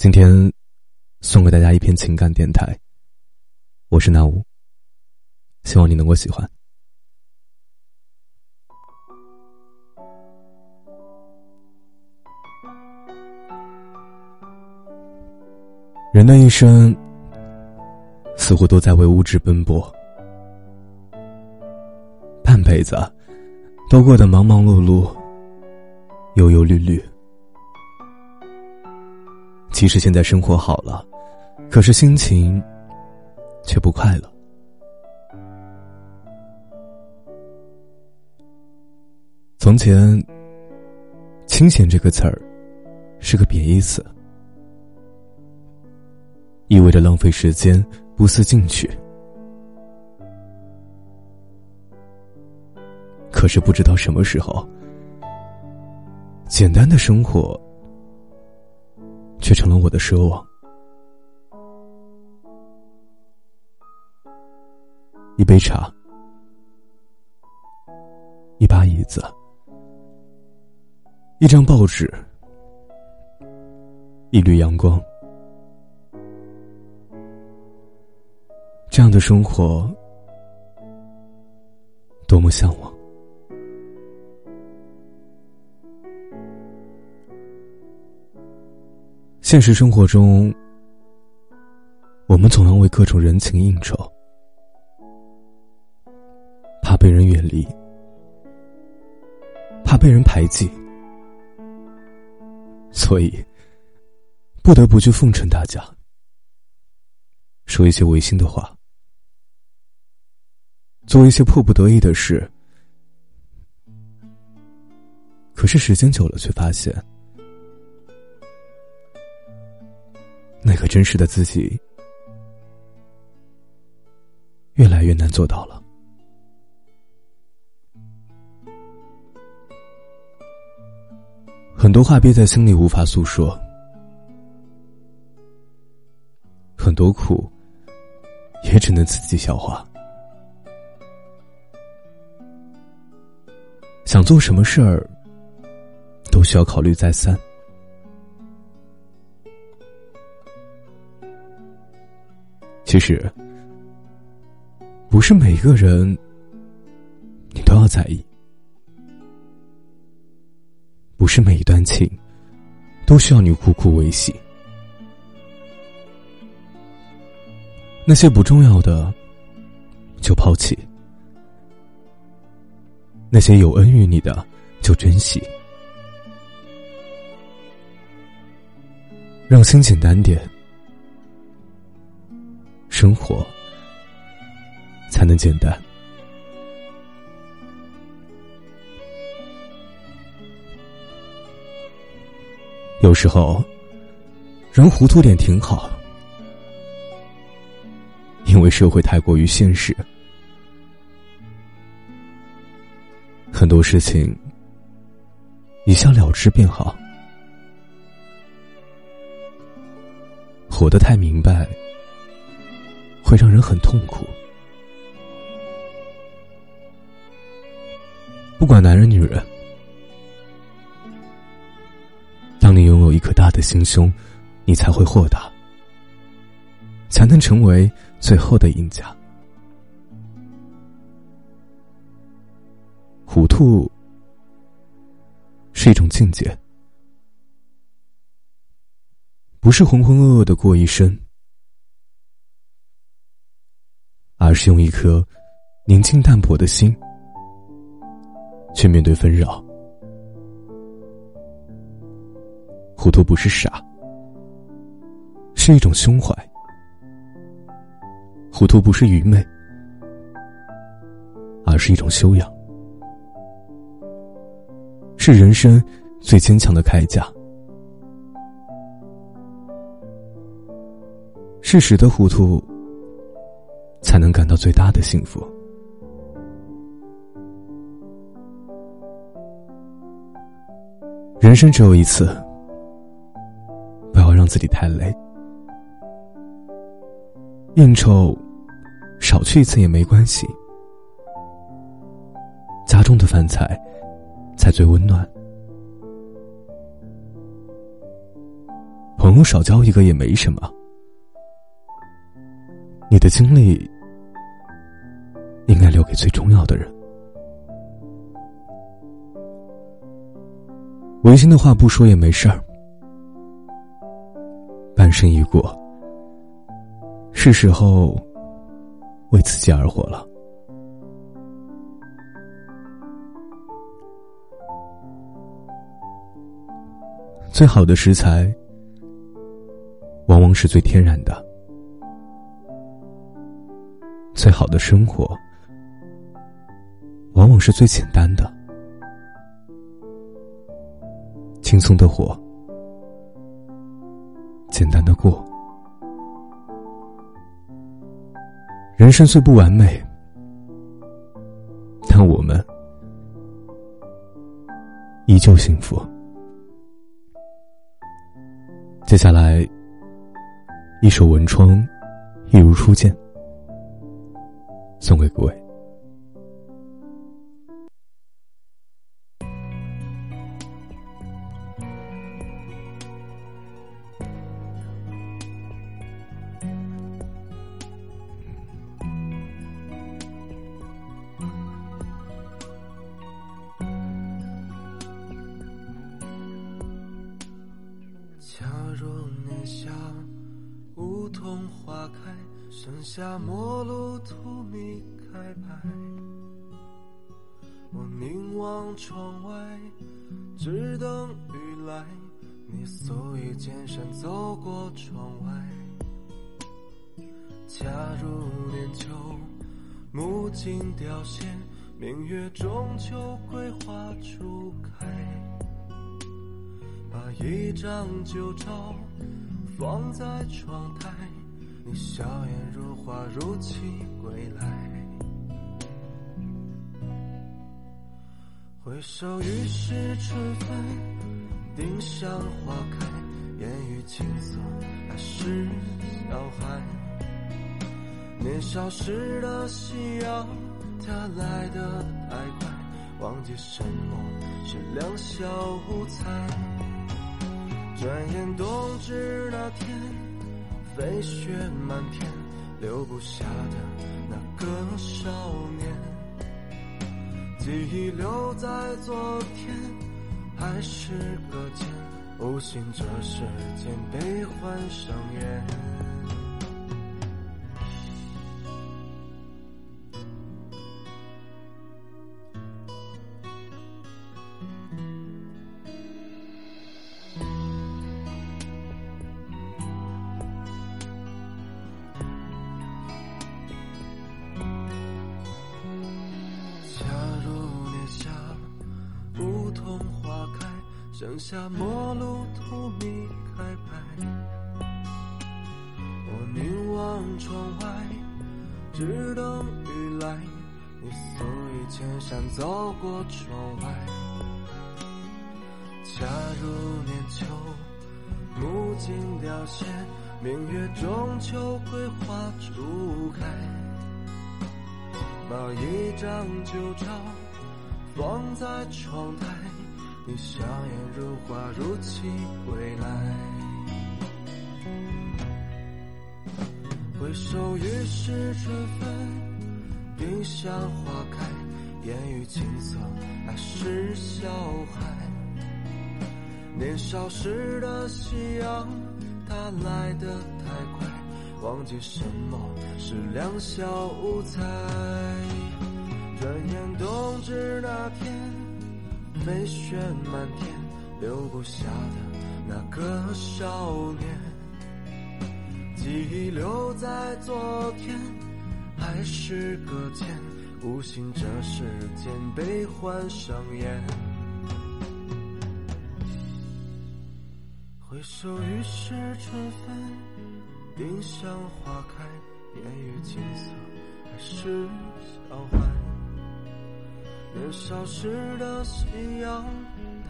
今天送给大家一篇情感电台。我是南无，希望你能够喜欢。人的一生似乎都在为物质奔波，半辈子都过得忙忙碌碌、忧忧虑虑。即使现在生活好了，可是心情却不快乐。从前，“清闲”这个词儿是个贬义词，意味着浪费时间、不思进取。可是不知道什么时候，简单的生活。却成了我的奢望。一杯茶，一把椅子，一张报纸，一缕阳光，这样的生活，多么向往。现实生活中，我们总要为各种人情应酬，怕被人远离，怕被人排挤，所以不得不去奉承大家，说一些违心的话，做一些迫不得已的事。可是时间久了，却发现。那个真实的自己，越来越难做到了。很多话憋在心里无法诉说，很多苦也只能自己消化。想做什么事儿，都需要考虑再三。其实，不是每个人你都要在意，不是每一段情都需要你苦苦维系。那些不重要的就抛弃，那些有恩于你的就珍惜，让心简单点。生活才能简单。有时候，人糊涂点挺好，因为社会太过于现实，很多事情一笑了之便好。活得太明白。会让人很痛苦。不管男人女人，当你拥有一颗大的心胸，你才会豁达，才能成为最后的赢家。糊涂是一种境界，不是浑浑噩噩的过一生。而是用一颗宁静淡泊的心去面对纷扰。糊涂不是傻，是一种胸怀；糊涂不是愚昧，而是一种修养，是人生最坚强的铠甲。适时的糊涂。才能感到最大的幸福。人生只有一次，不要让自己太累。应酬少去一次也没关系，家中的饭菜才最温暖。朋友少交一个也没什么。你的精力应该留给最重要的人。违心的话不说也没事儿。半生已过，是时候为自己而活了。最好的食材，往往是最天然的；最好的生活，往往是最简单的。轻松的活，简单的过。人生虽不完美，但我们依旧幸福。接下来，一首《文窗》，一如初见，送给各位。剩下陌路荼蘼开败，我凝望窗外，只等雨来。你素衣剑身走过窗外，恰如年秋，木槿凋谢，明月中秋桂花初开。把一张旧照放在窗台。你笑颜如花，如期归来。回首已是春分，丁香花开，烟雨青涩，还是小孩。年少时的夕阳，它来得太快，忘记什么是两小无猜。转眼冬至那天。飞雪漫天，留不下的那个少年，记忆留在昨天，还是搁浅，无心这世间悲欢上演。剩下陌路荼蘼开败，我凝望窗外，只等雨来。你素衣千山走过窗外，恰如年秋，木槿凋谢，明月中秋桂花初开。把一张旧照放在窗台。你笑颜如花，如期归来。回首已是春分，丁香花开，烟雨青涩，还是小孩。年少时的夕阳，它来得太快，忘记什么是两小无猜。转眼冬至那天。飞雪满天，留不下的那个少年，记忆留在昨天，还是搁浅，无心这世间悲欢上演。回首已是春分，丁香花开，烟雨青涩，还是小孩。年少时的夕阳，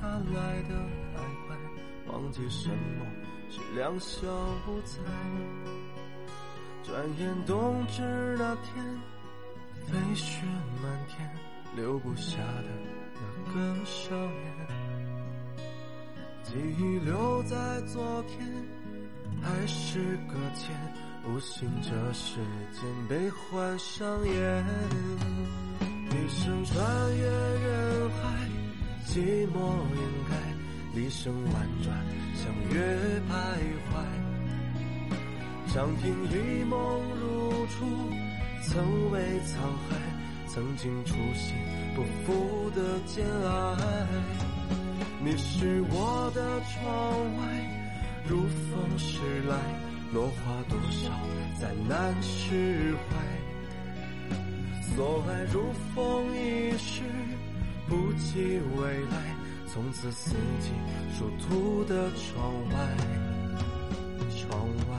它来得太快，忘记什么是两小无猜。转眼冬至那天，飞雪漫天，留不下的那个少年，记忆留在昨天，还是搁浅，无心这时间被换上演。一生穿越人海，寂寞掩盖，离声婉转，相约徘徊。长亭一梦如初，曾为沧海，曾经初心不负的坚爱。你是我的窗外。如风驶来，落花多少再难释怀。所爱如风一世，不及未来。从此四季殊途的窗外，窗外。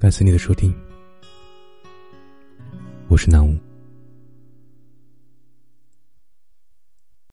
感谢你的收听，我是南无。